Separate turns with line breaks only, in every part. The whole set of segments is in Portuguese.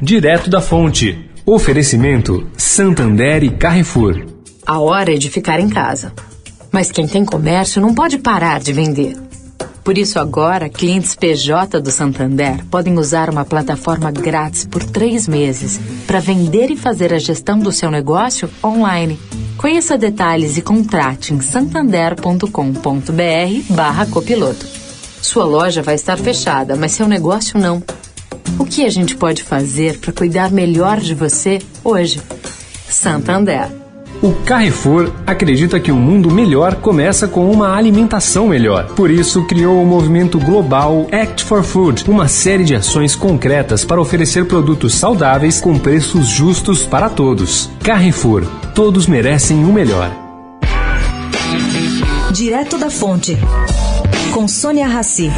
direto da fonte. Oferecimento Santander e Carrefour.
A hora é de ficar em casa. Mas quem tem comércio não pode parar de vender. Por isso, agora, clientes PJ do Santander podem usar uma plataforma grátis por três meses para vender e fazer a gestão do seu negócio online. Conheça detalhes e contrate em santander.com.br barra copiloto. Sua loja vai estar fechada, mas seu negócio não. O que a gente pode fazer para cuidar melhor de você hoje? Santander.
O Carrefour acredita que um mundo melhor começa com uma alimentação melhor. Por isso, criou o movimento global Act for Food, uma série de ações concretas para oferecer produtos saudáveis com preços justos para todos. Carrefour, todos merecem o melhor.
Direto da Fonte, com Sônia Rassi.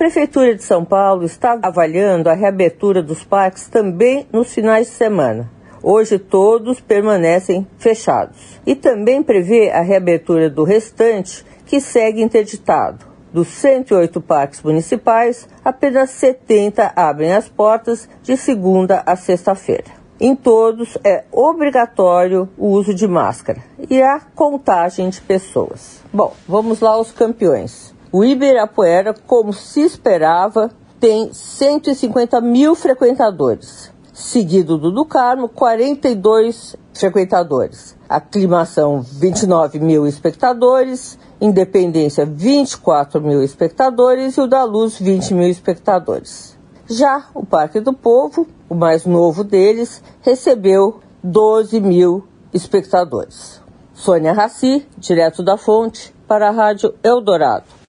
Prefeitura de São Paulo está avaliando a reabertura dos parques também nos finais de semana. Hoje todos permanecem fechados. E também prevê a reabertura do restante, que segue interditado. Dos 108 parques municipais, apenas 70 abrem as portas de segunda a sexta-feira. Em todos é obrigatório o uso de máscara e a contagem de pessoas. Bom, vamos lá aos campeões. O Ibirapuera, como se esperava, tem 150 mil frequentadores, seguido do do Carmo, 42 frequentadores. Aclimação, 29 mil espectadores, Independência, 24 mil espectadores e o da Luz, 20 mil espectadores. Já o Parque do Povo, o mais novo deles, recebeu 12 mil espectadores. Sônia Raci, direto da fonte, para a Rádio Eldorado.